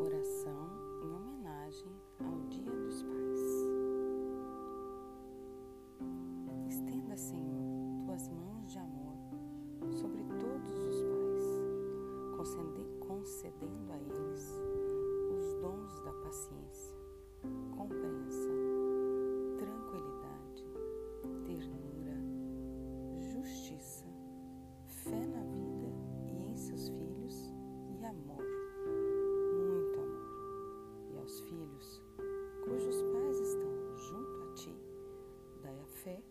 Oração em homenagem ao Dia dos Pais. Estenda, Senhor, tuas mãos de amor sobre todos os pais, concedendo fait.